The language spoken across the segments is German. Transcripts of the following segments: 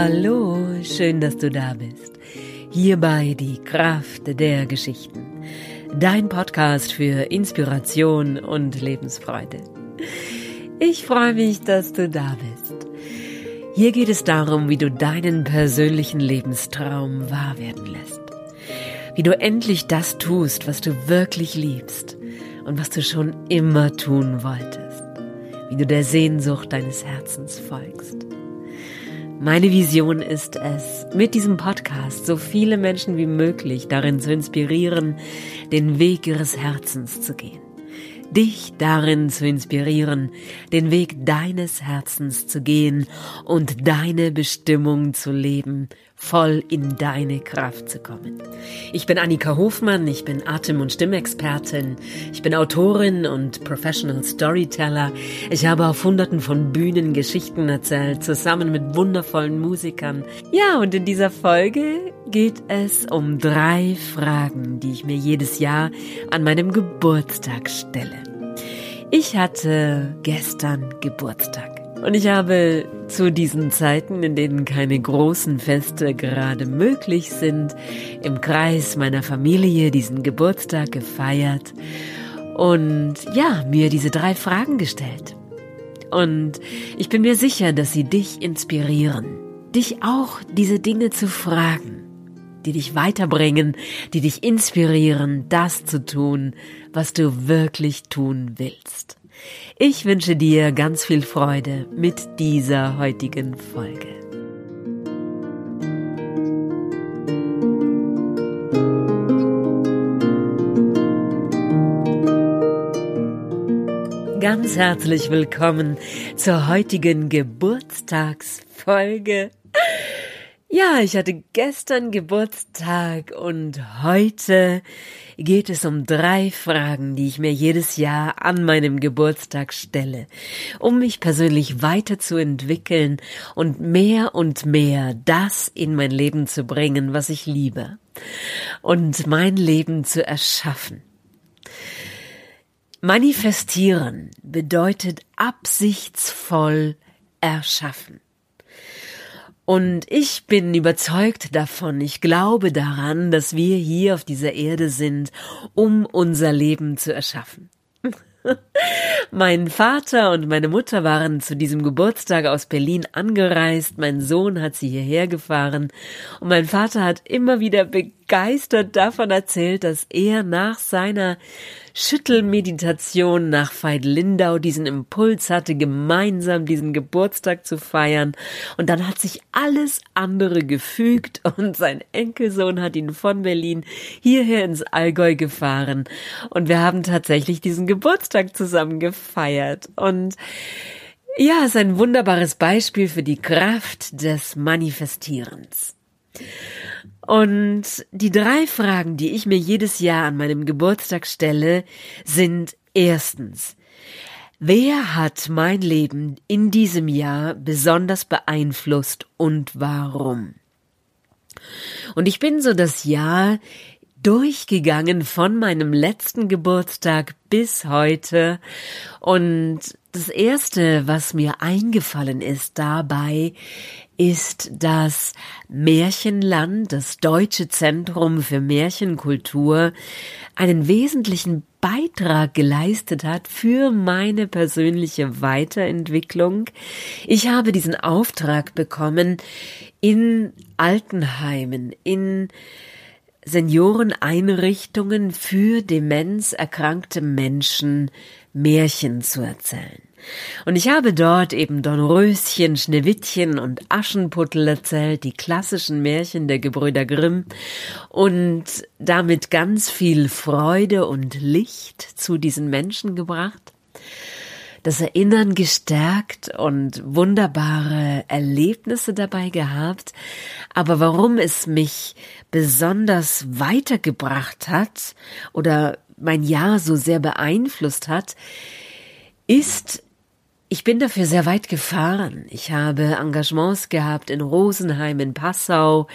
Hallo, schön, dass du da bist. Hierbei die Kraft der Geschichten. Dein Podcast für Inspiration und Lebensfreude. Ich freue mich, dass du da bist. Hier geht es darum, wie du deinen persönlichen Lebenstraum wahr werden lässt. Wie du endlich das tust, was du wirklich liebst und was du schon immer tun wolltest. Wie du der Sehnsucht deines Herzens folgst. Meine Vision ist es, mit diesem Podcast so viele Menschen wie möglich darin zu inspirieren, den Weg ihres Herzens zu gehen. Dich darin zu inspirieren, den Weg deines Herzens zu gehen und deine Bestimmung zu leben voll in deine Kraft zu kommen. Ich bin Annika Hofmann, ich bin Atem- und Stimmexpertin, ich bin Autorin und Professional Storyteller. Ich habe auf hunderten von Bühnen Geschichten erzählt, zusammen mit wundervollen Musikern. Ja, und in dieser Folge geht es um drei Fragen, die ich mir jedes Jahr an meinem Geburtstag stelle. Ich hatte gestern Geburtstag. Und ich habe zu diesen Zeiten, in denen keine großen Feste gerade möglich sind, im Kreis meiner Familie diesen Geburtstag gefeiert und ja, mir diese drei Fragen gestellt. Und ich bin mir sicher, dass sie dich inspirieren, dich auch diese Dinge zu fragen, die dich weiterbringen, die dich inspirieren, das zu tun, was du wirklich tun willst. Ich wünsche dir ganz viel Freude mit dieser heutigen Folge. Ganz herzlich willkommen zur heutigen Geburtstagsfolge. Ja, ich hatte gestern Geburtstag und heute geht es um drei Fragen, die ich mir jedes Jahr an meinem Geburtstag stelle, um mich persönlich weiterzuentwickeln und mehr und mehr das in mein Leben zu bringen, was ich liebe und mein Leben zu erschaffen. Manifestieren bedeutet absichtsvoll erschaffen. Und ich bin überzeugt davon, ich glaube daran, dass wir hier auf dieser Erde sind, um unser Leben zu erschaffen. mein Vater und meine Mutter waren zu diesem Geburtstag aus Berlin angereist, mein Sohn hat sie hierher gefahren. Und mein Vater hat immer wieder begeistert davon erzählt, dass er nach seiner Schüttelmeditation nach Veit Lindau diesen Impuls hatte, gemeinsam diesen Geburtstag zu feiern. Und dann hat sich alles andere gefügt und sein Enkelsohn hat ihn von Berlin hierher ins Allgäu gefahren. Und wir haben tatsächlich diesen Geburtstag zusammen gefeiert. Und ja, es ist ein wunderbares Beispiel für die Kraft des Manifestierens. Und die drei Fragen, die ich mir jedes Jahr an meinem Geburtstag stelle, sind erstens, wer hat mein Leben in diesem Jahr besonders beeinflusst und warum? Und ich bin so das Jahr durchgegangen von meinem letzten Geburtstag bis heute und das erste, was mir eingefallen ist dabei, ist das Märchenland, das Deutsche Zentrum für Märchenkultur, einen wesentlichen Beitrag geleistet hat für meine persönliche Weiterentwicklung. Ich habe diesen Auftrag bekommen, in Altenheimen, in Senioreneinrichtungen für demenzerkrankte Menschen Märchen zu erzählen. Und ich habe dort eben Dornröschen, Schneewittchen und Aschenputtel erzählt, die klassischen Märchen der Gebrüder Grimm und damit ganz viel Freude und Licht zu diesen Menschen gebracht das Erinnern gestärkt und wunderbare Erlebnisse dabei gehabt. Aber warum es mich besonders weitergebracht hat oder mein Jahr so sehr beeinflusst hat, ist, ich bin dafür sehr weit gefahren. Ich habe Engagements gehabt in Rosenheim, in Passau,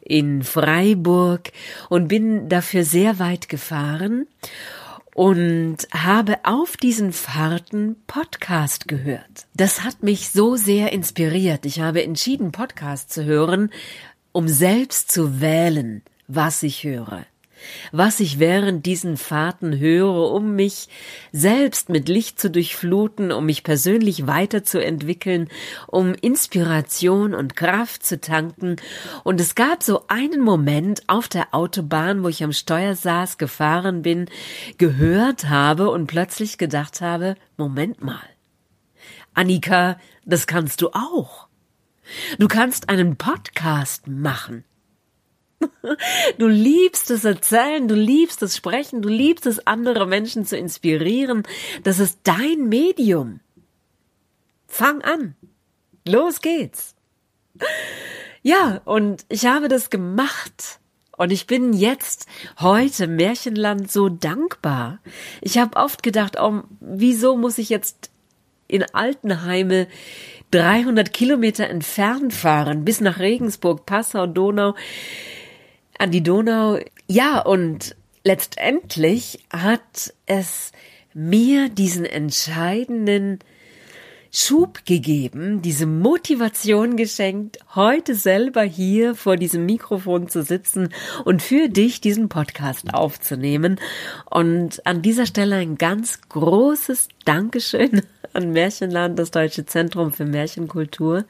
in Freiburg und bin dafür sehr weit gefahren und habe auf diesen Fahrten Podcast gehört. Das hat mich so sehr inspiriert. Ich habe entschieden, Podcast zu hören, um selbst zu wählen, was ich höre was ich während diesen Fahrten höre, um mich selbst mit Licht zu durchfluten, um mich persönlich weiterzuentwickeln, um Inspiration und Kraft zu tanken. Und es gab so einen Moment auf der Autobahn, wo ich am Steuer saß, gefahren bin, gehört habe und plötzlich gedacht habe, Moment mal. Annika, das kannst du auch. Du kannst einen Podcast machen. Du liebst es erzählen, du liebst es sprechen, du liebst es andere Menschen zu inspirieren. Das ist dein Medium. Fang an. Los geht's. Ja, und ich habe das gemacht. Und ich bin jetzt heute Märchenland so dankbar. Ich habe oft gedacht, oh, wieso muss ich jetzt in Altenheime 300 Kilometer entfernt fahren, bis nach Regensburg, Passau, Donau an die Donau. Ja, und letztendlich hat es mir diesen entscheidenden Schub gegeben, diese Motivation geschenkt, heute selber hier vor diesem Mikrofon zu sitzen und für dich diesen Podcast aufzunehmen. Und an dieser Stelle ein ganz großes Dankeschön an Märchenland, das Deutsche Zentrum für Märchenkultur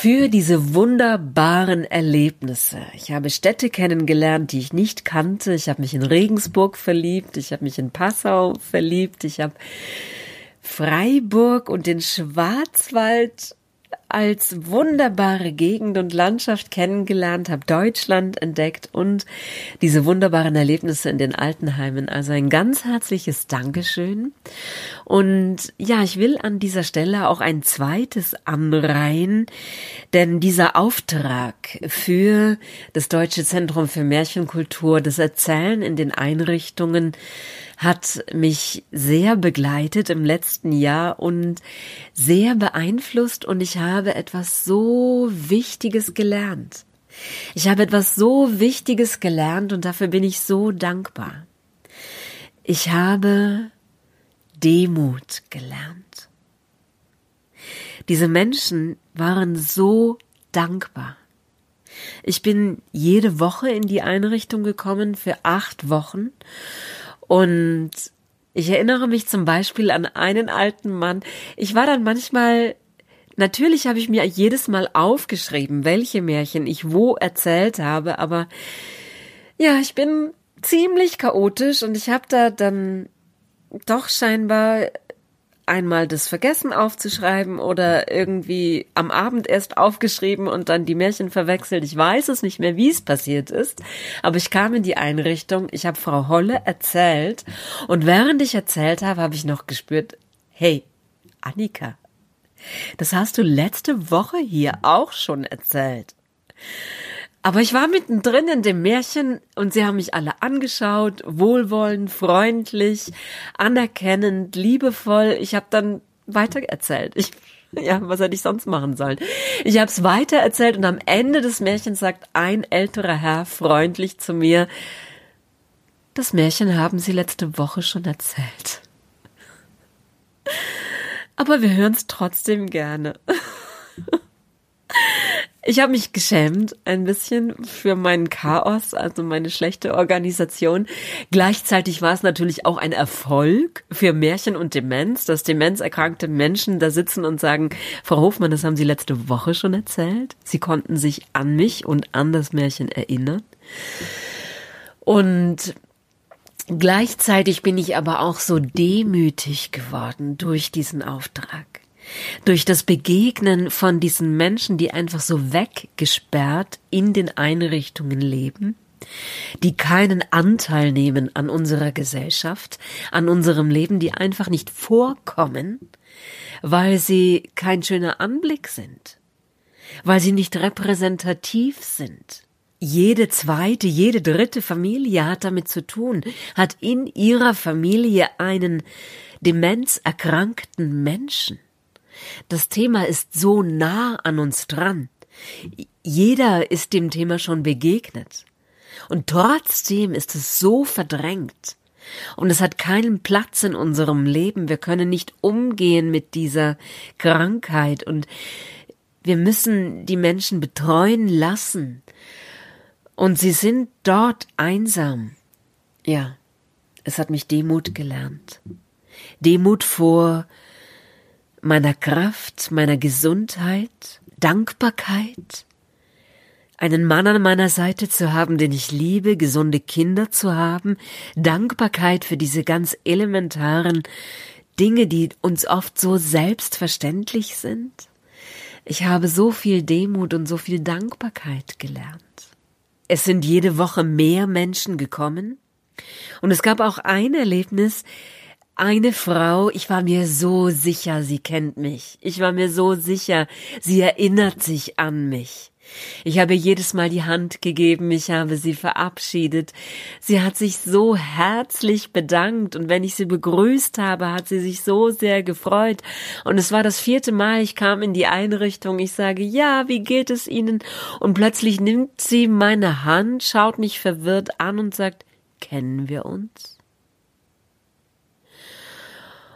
für diese wunderbaren Erlebnisse. Ich habe Städte kennengelernt, die ich nicht kannte. Ich habe mich in Regensburg verliebt, ich habe mich in Passau verliebt, ich habe Freiburg und den Schwarzwald als wunderbare Gegend und Landschaft kennengelernt, habe Deutschland entdeckt und diese wunderbaren Erlebnisse in den Altenheimen. Also ein ganz herzliches Dankeschön. Und ja, ich will an dieser Stelle auch ein zweites anreihen, denn dieser Auftrag für das Deutsche Zentrum für Märchenkultur, das Erzählen in den Einrichtungen, hat mich sehr begleitet im letzten Jahr und sehr beeinflusst und ich habe etwas so Wichtiges gelernt. Ich habe etwas so Wichtiges gelernt und dafür bin ich so dankbar. Ich habe Demut gelernt. Diese Menschen waren so dankbar. Ich bin jede Woche in die Einrichtung gekommen für acht Wochen und ich erinnere mich zum Beispiel an einen alten Mann. Ich war dann manchmal Natürlich habe ich mir jedes Mal aufgeschrieben, welche Märchen ich wo erzählt habe, aber ja, ich bin ziemlich chaotisch und ich habe da dann doch scheinbar einmal das vergessen aufzuschreiben oder irgendwie am Abend erst aufgeschrieben und dann die Märchen verwechselt. Ich weiß es nicht mehr, wie es passiert ist, aber ich kam in die Einrichtung, ich habe Frau Holle erzählt und während ich erzählt habe, habe ich noch gespürt, hey, Annika, das hast du letzte Woche hier auch schon erzählt. Aber ich war mittendrin in dem Märchen und sie haben mich alle angeschaut, wohlwollend, freundlich, anerkennend, liebevoll. Ich habe dann weitererzählt. Ich, ja, was hätte ich sonst machen sollen? Ich habe es weitererzählt und am Ende des Märchens sagt ein älterer Herr freundlich zu mir, das Märchen haben Sie letzte Woche schon erzählt. Aber wir hören es trotzdem gerne. Ich habe mich geschämt ein bisschen für meinen Chaos, also meine schlechte Organisation. Gleichzeitig war es natürlich auch ein Erfolg für Märchen und Demenz, dass demenzerkrankte Menschen da sitzen und sagen, Frau Hofmann, das haben Sie letzte Woche schon erzählt. Sie konnten sich an mich und an das Märchen erinnern. Und Gleichzeitig bin ich aber auch so demütig geworden durch diesen Auftrag durch das Begegnen von diesen Menschen, die einfach so weggesperrt in den Einrichtungen leben, die keinen Anteil nehmen an unserer Gesellschaft, an unserem Leben, die einfach nicht vorkommen, weil sie kein schöner Anblick sind, weil sie nicht repräsentativ sind. Jede zweite, jede dritte Familie hat damit zu tun, hat in ihrer Familie einen demenzerkrankten Menschen. Das Thema ist so nah an uns dran. Jeder ist dem Thema schon begegnet. Und trotzdem ist es so verdrängt. Und es hat keinen Platz in unserem Leben. Wir können nicht umgehen mit dieser Krankheit und wir müssen die Menschen betreuen lassen. Und sie sind dort einsam. Ja, es hat mich Demut gelernt. Demut vor meiner Kraft, meiner Gesundheit, Dankbarkeit, einen Mann an meiner Seite zu haben, den ich liebe, gesunde Kinder zu haben, Dankbarkeit für diese ganz elementaren Dinge, die uns oft so selbstverständlich sind. Ich habe so viel Demut und so viel Dankbarkeit gelernt. Es sind jede Woche mehr Menschen gekommen, und es gab auch ein Erlebnis, eine Frau, ich war mir so sicher, sie kennt mich. Ich war mir so sicher, sie erinnert sich an mich. Ich habe jedes Mal die Hand gegeben, ich habe sie verabschiedet. Sie hat sich so herzlich bedankt und wenn ich sie begrüßt habe, hat sie sich so sehr gefreut. Und es war das vierte Mal, ich kam in die Einrichtung, ich sage, ja, wie geht es Ihnen? Und plötzlich nimmt sie meine Hand, schaut mich verwirrt an und sagt, kennen wir uns?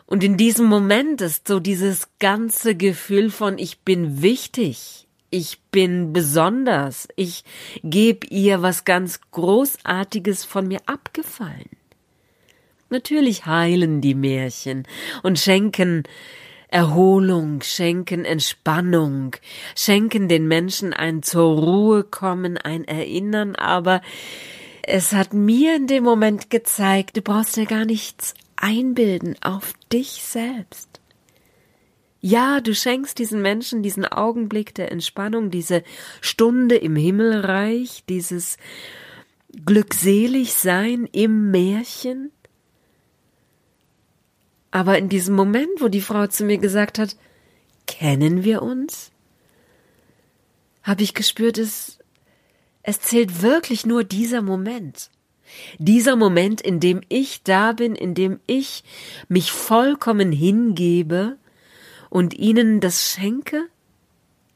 Und in diesem Moment ist so dieses ganze Gefühl von ich bin wichtig, ich bin besonders, ich gebe ihr was ganz Großartiges von mir abgefallen. Natürlich heilen die Märchen und schenken Erholung, schenken Entspannung, schenken den Menschen ein zur Ruhe kommen, ein Erinnern, aber es hat mir in dem Moment gezeigt, du brauchst dir gar nichts einbilden auf dich selbst. Ja, du schenkst diesen Menschen diesen Augenblick der Entspannung, diese Stunde im Himmelreich, dieses glückselig sein im Märchen. Aber in diesem Moment, wo die Frau zu mir gesagt hat, kennen wir uns, habe ich gespürt, es, es zählt wirklich nur dieser Moment. Dieser Moment, in dem ich da bin, in dem ich mich vollkommen hingebe und ihnen das schenke,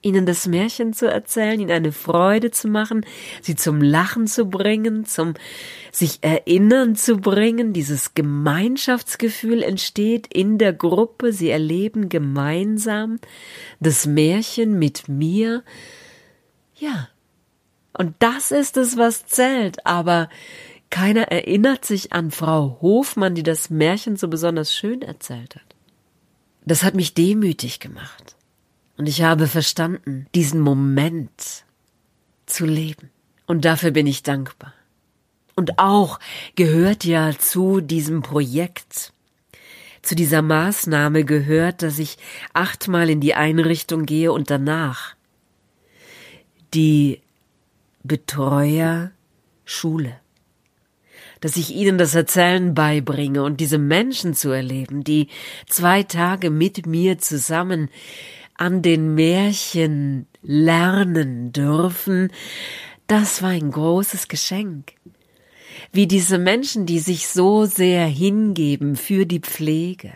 ihnen das Märchen zu erzählen, ihnen eine Freude zu machen, sie zum Lachen zu bringen, zum sich erinnern zu bringen, dieses Gemeinschaftsgefühl entsteht in der Gruppe, sie erleben gemeinsam das Märchen mit mir. Ja. Und das ist es, was zählt, aber keiner erinnert sich an Frau Hofmann, die das Märchen so besonders schön erzählt hat. Das hat mich demütig gemacht. Und ich habe verstanden, diesen Moment zu leben. Und dafür bin ich dankbar. Und auch gehört ja zu diesem Projekt, zu dieser Maßnahme gehört, dass ich achtmal in die Einrichtung gehe und danach die Betreuer Schule dass ich ihnen das Erzählen beibringe und diese Menschen zu erleben, die zwei Tage mit mir zusammen an den Märchen lernen dürfen, das war ein großes Geschenk. Wie diese Menschen, die sich so sehr hingeben für die Pflege,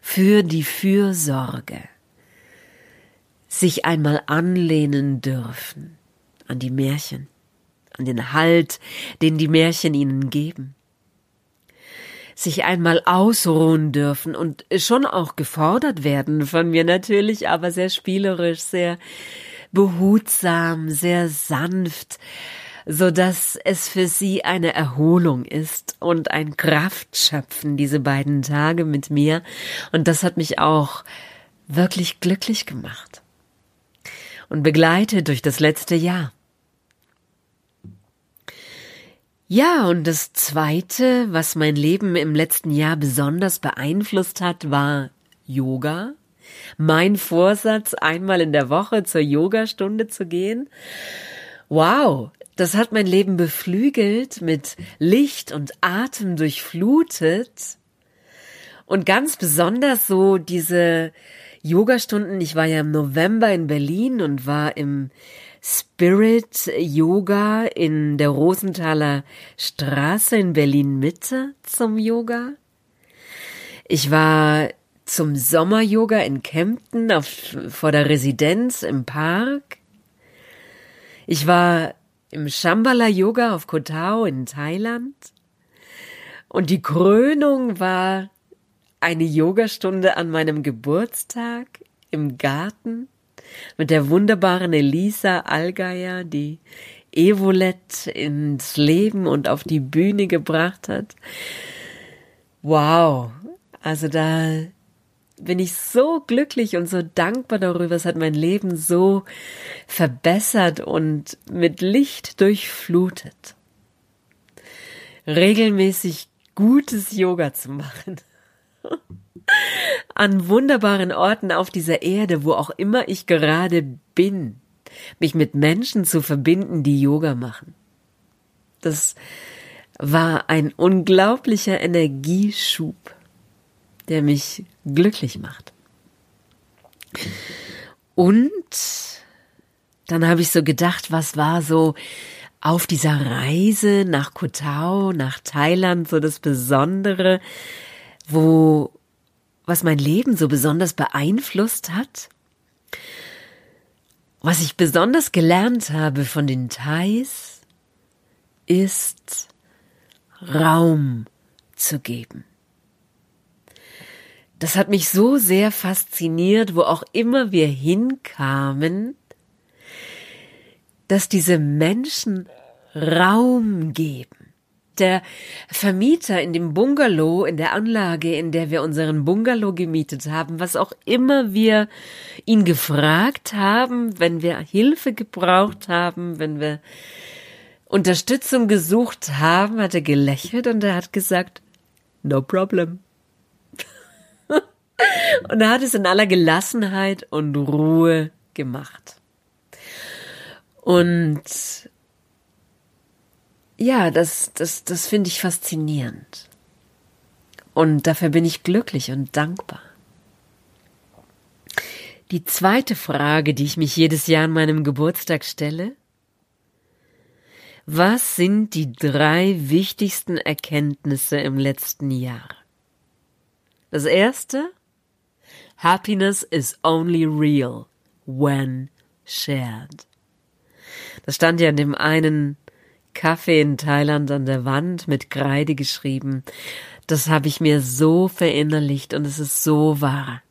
für die Fürsorge, sich einmal anlehnen dürfen an die Märchen an den Halt, den die Märchen ihnen geben. Sich einmal ausruhen dürfen und schon auch gefordert werden von mir natürlich, aber sehr spielerisch, sehr behutsam, sehr sanft, so dass es für sie eine Erholung ist und ein Kraftschöpfen diese beiden Tage mit mir und das hat mich auch wirklich glücklich gemacht und begleitet durch das letzte Jahr. Ja, und das Zweite, was mein Leben im letzten Jahr besonders beeinflusst hat, war Yoga. Mein Vorsatz, einmal in der Woche zur Yogastunde zu gehen. Wow, das hat mein Leben beflügelt, mit Licht und Atem durchflutet. Und ganz besonders so diese Yogastunden. Ich war ja im November in Berlin und war im Spirit Yoga in der Rosenthaler Straße in Berlin Mitte zum Yoga. Ich war zum Sommer-Yoga in Kempten auf, vor der Residenz im Park. Ich war im Shambhala Yoga auf Koh Tao in Thailand. Und die Krönung war eine Yogastunde an meinem Geburtstag im Garten mit der wunderbaren Elisa Allgeier, die Evolet ins Leben und auf die Bühne gebracht hat. Wow. Also da bin ich so glücklich und so dankbar darüber. Es hat mein Leben so verbessert und mit Licht durchflutet. Regelmäßig gutes Yoga zu machen. An wunderbaren Orten auf dieser Erde, wo auch immer ich gerade bin, mich mit Menschen zu verbinden, die Yoga machen. Das war ein unglaublicher Energieschub, der mich glücklich macht. Und dann habe ich so gedacht, was war so auf dieser Reise nach Kotao, nach Thailand, so das Besondere, wo, was mein Leben so besonders beeinflusst hat? Was ich besonders gelernt habe von den Thais, ist Raum zu geben. Das hat mich so sehr fasziniert, wo auch immer wir hinkamen, dass diese Menschen Raum geben. Der Vermieter in dem Bungalow, in der Anlage, in der wir unseren Bungalow gemietet haben, was auch immer wir ihn gefragt haben, wenn wir Hilfe gebraucht haben, wenn wir Unterstützung gesucht haben, hat er gelächelt und er hat gesagt, no problem. und er hat es in aller Gelassenheit und Ruhe gemacht. Und ja, das, das, das finde ich faszinierend. Und dafür bin ich glücklich und dankbar. Die zweite Frage, die ich mich jedes Jahr an meinem Geburtstag stelle, was sind die drei wichtigsten Erkenntnisse im letzten Jahr? Das erste, Happiness is only real when shared. Das stand ja in dem einen Kaffee in Thailand an der Wand mit Kreide geschrieben. Das habe ich mir so verinnerlicht und es ist so wahr.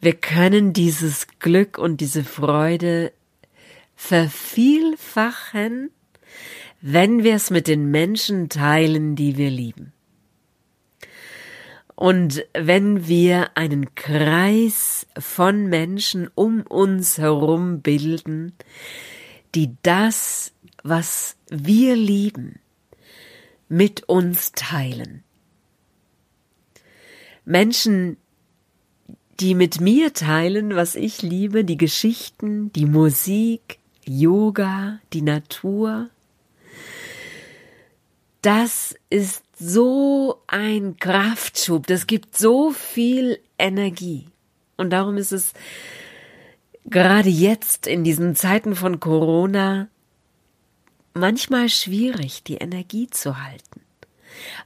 Wir können dieses Glück und diese Freude vervielfachen, wenn wir es mit den Menschen teilen, die wir lieben. Und wenn wir einen Kreis von Menschen um uns herum bilden, die das, was wir lieben, mit uns teilen. Menschen, die mit mir teilen, was ich liebe, die Geschichten, die Musik, Yoga, die Natur. Das ist so ein Kraftschub, das gibt so viel Energie. Und darum ist es gerade jetzt in diesen Zeiten von Corona manchmal schwierig, die Energie zu halten,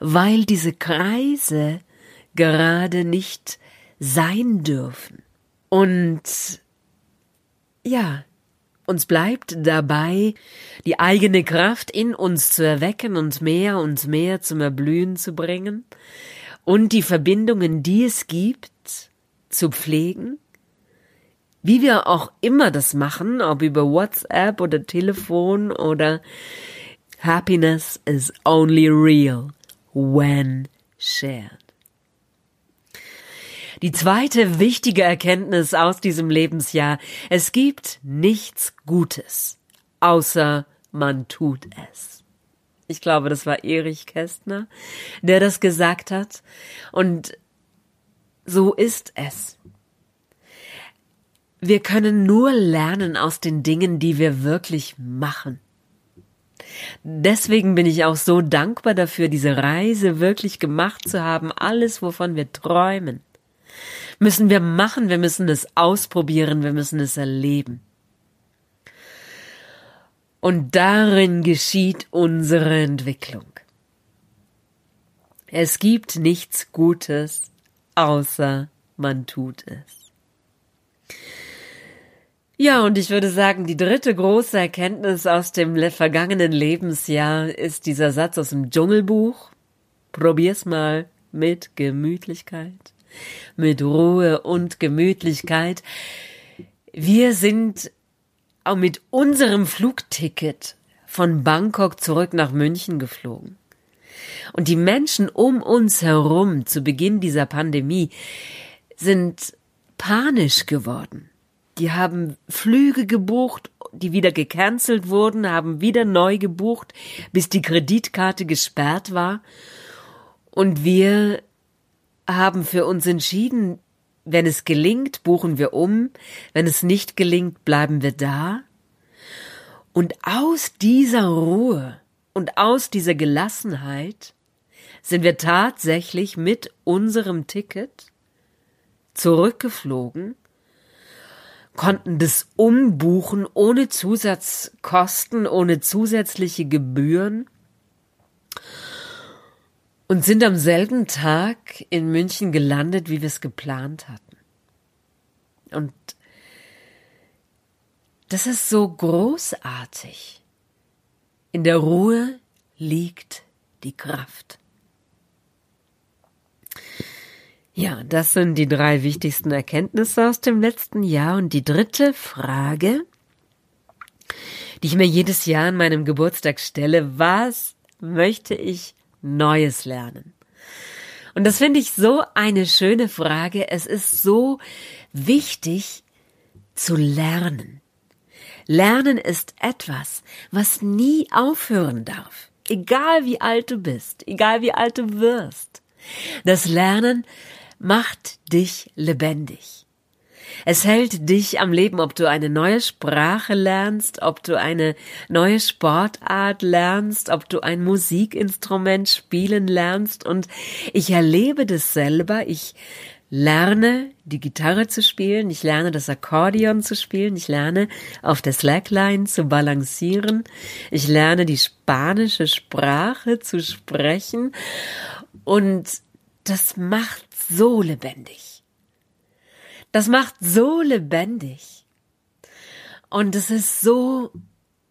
weil diese Kreise gerade nicht sein dürfen. Und ja, uns bleibt dabei, die eigene Kraft in uns zu erwecken und mehr und mehr zum Erblühen zu bringen und die Verbindungen, die es gibt, zu pflegen, wie wir auch immer das machen, ob über WhatsApp oder Telefon oder Happiness is only real when shared. Die zweite wichtige Erkenntnis aus diesem Lebensjahr, es gibt nichts Gutes, außer man tut es. Ich glaube, das war Erich Kästner, der das gesagt hat. Und so ist es. Wir können nur lernen aus den Dingen, die wir wirklich machen. Deswegen bin ich auch so dankbar dafür, diese Reise wirklich gemacht zu haben, alles, wovon wir träumen müssen wir machen, wir müssen es ausprobieren, wir müssen es erleben. Und darin geschieht unsere Entwicklung. Es gibt nichts Gutes, außer man tut es. Ja, und ich würde sagen, die dritte große Erkenntnis aus dem vergangenen Lebensjahr ist dieser Satz aus dem Dschungelbuch. Probier's mal mit Gemütlichkeit, mit Ruhe und Gemütlichkeit. Wir sind auch mit unserem Flugticket von Bangkok zurück nach München geflogen. Und die Menschen um uns herum zu Beginn dieser Pandemie sind panisch geworden. Die haben Flüge gebucht, die wieder gecancelt wurden, haben wieder neu gebucht, bis die Kreditkarte gesperrt war. Und wir haben für uns entschieden, wenn es gelingt, buchen wir um, wenn es nicht gelingt, bleiben wir da. Und aus dieser Ruhe und aus dieser Gelassenheit sind wir tatsächlich mit unserem Ticket zurückgeflogen, konnten das umbuchen ohne Zusatzkosten, ohne zusätzliche Gebühren und sind am selben Tag in München gelandet, wie wir es geplant hatten. Und das ist so großartig. In der Ruhe liegt die Kraft. Ja, das sind die drei wichtigsten Erkenntnisse aus dem letzten Jahr. Und die dritte Frage, die ich mir jedes Jahr an meinem Geburtstag stelle, was möchte ich Neues lernen? Und das finde ich so eine schöne Frage. Es ist so wichtig zu lernen. Lernen ist etwas, was nie aufhören darf. Egal wie alt du bist, egal wie alt du wirst. Das Lernen macht dich lebendig. Es hält dich am Leben, ob du eine neue Sprache lernst, ob du eine neue Sportart lernst, ob du ein Musikinstrument spielen lernst. Und ich erlebe das selber. Ich lerne die Gitarre zu spielen, ich lerne das Akkordeon zu spielen, ich lerne auf der Slackline zu balancieren, ich lerne die spanische Sprache zu sprechen und das macht so lebendig. Das macht so lebendig. Und es ist so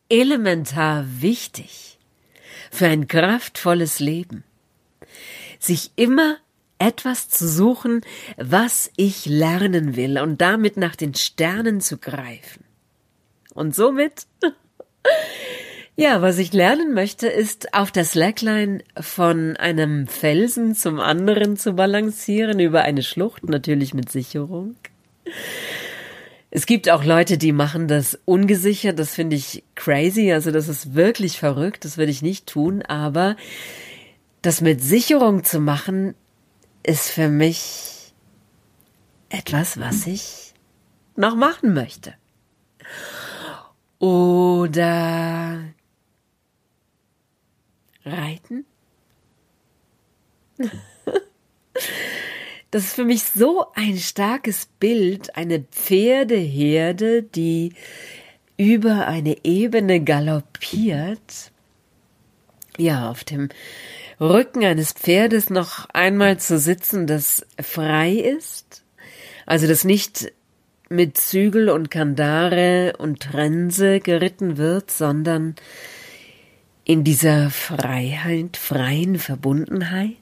elementar wichtig für ein kraftvolles Leben, sich immer etwas zu suchen, was ich lernen will und damit nach den Sternen zu greifen. Und somit Ja, was ich lernen möchte, ist auf der Slackline von einem Felsen zum anderen zu balancieren, über eine Schlucht, natürlich mit Sicherung. Es gibt auch Leute, die machen das ungesichert, das finde ich crazy, also das ist wirklich verrückt, das würde ich nicht tun, aber das mit Sicherung zu machen, ist für mich etwas, was ich noch machen möchte. Oder Reiten? Das ist für mich so ein starkes Bild, eine Pferdeherde, die über eine Ebene galoppiert. Ja, auf dem Rücken eines Pferdes noch einmal zu sitzen, das frei ist, also das nicht mit Zügel und Kandare und Trense geritten wird, sondern in dieser Freiheit, freien Verbundenheit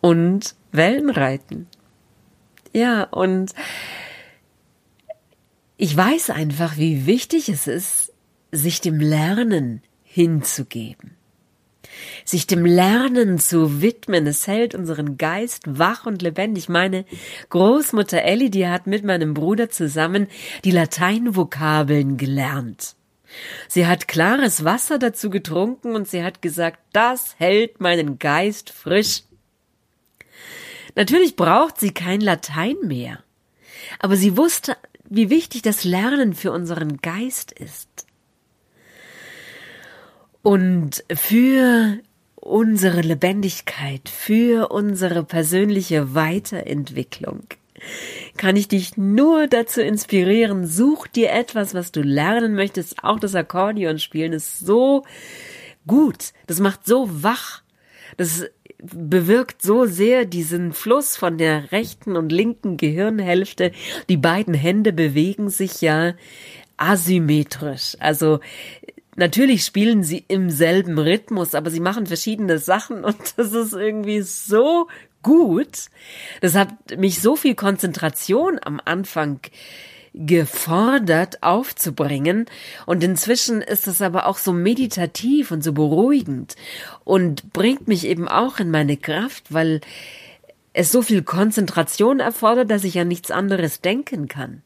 und Wellenreiten. Ja, und ich weiß einfach, wie wichtig es ist, sich dem Lernen hinzugeben. Sich dem Lernen zu widmen, es hält unseren Geist wach und lebendig. Meine Großmutter Ellie, die hat mit meinem Bruder zusammen die Lateinvokabeln gelernt. Sie hat klares Wasser dazu getrunken und sie hat gesagt, das hält meinen Geist frisch. Natürlich braucht sie kein Latein mehr, aber sie wusste, wie wichtig das Lernen für unseren Geist ist. Und für unsere Lebendigkeit, für unsere persönliche Weiterentwicklung kann ich dich nur dazu inspirieren, such dir etwas, was du lernen möchtest. Auch das Akkordeon spielen ist so gut. Das macht so wach. Das bewirkt so sehr diesen Fluss von der rechten und linken Gehirnhälfte. Die beiden Hände bewegen sich ja asymmetrisch. Also natürlich spielen sie im selben Rhythmus, aber sie machen verschiedene Sachen und das ist irgendwie so gut. Das hat mich so viel Konzentration am Anfang gefordert aufzubringen und inzwischen ist es aber auch so meditativ und so beruhigend und bringt mich eben auch in meine Kraft, weil es so viel Konzentration erfordert, dass ich an nichts anderes denken kann.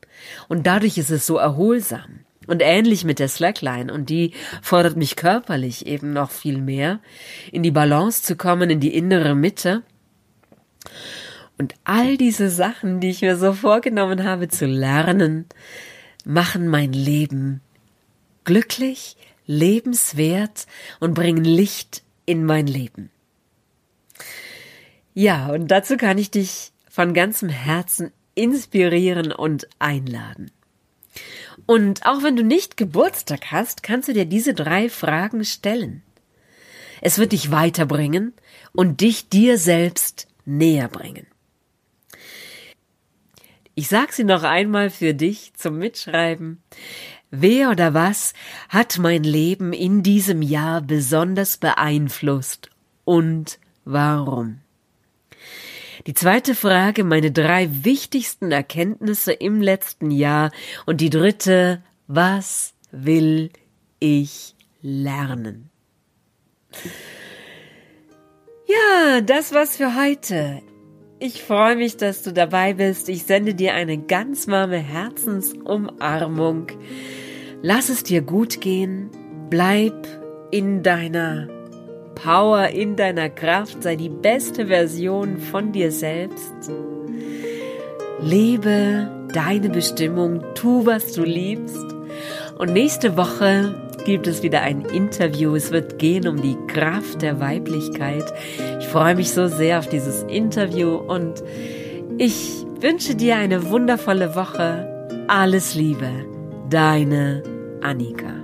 Und dadurch ist es so erholsam. Und ähnlich mit der Slackline. Und die fordert mich körperlich eben noch viel mehr, in die Balance zu kommen, in die innere Mitte. Und all diese Sachen, die ich mir so vorgenommen habe zu lernen, machen mein Leben glücklich, lebenswert und bringen Licht in mein Leben. Ja, und dazu kann ich dich von ganzem Herzen inspirieren und einladen. Und auch wenn du nicht Geburtstag hast, kannst du dir diese drei Fragen stellen. Es wird dich weiterbringen und dich dir selbst näher bringen. Ich sag sie noch einmal für dich zum Mitschreiben. Wer oder was hat mein Leben in diesem Jahr besonders beeinflusst und warum? Die zweite Frage, meine drei wichtigsten Erkenntnisse im letzten Jahr. Und die dritte, was will ich lernen? Ja, das war's für heute. Ich freue mich, dass du dabei bist. Ich sende dir eine ganz warme Herzensumarmung. Lass es dir gut gehen. Bleib in deiner Power in deiner Kraft, sei die beste Version von dir selbst. Lebe deine Bestimmung, tu, was du liebst. Und nächste Woche gibt es wieder ein Interview. Es wird gehen um die Kraft der Weiblichkeit. Ich freue mich so sehr auf dieses Interview und ich wünsche dir eine wundervolle Woche. Alles Liebe, deine Annika.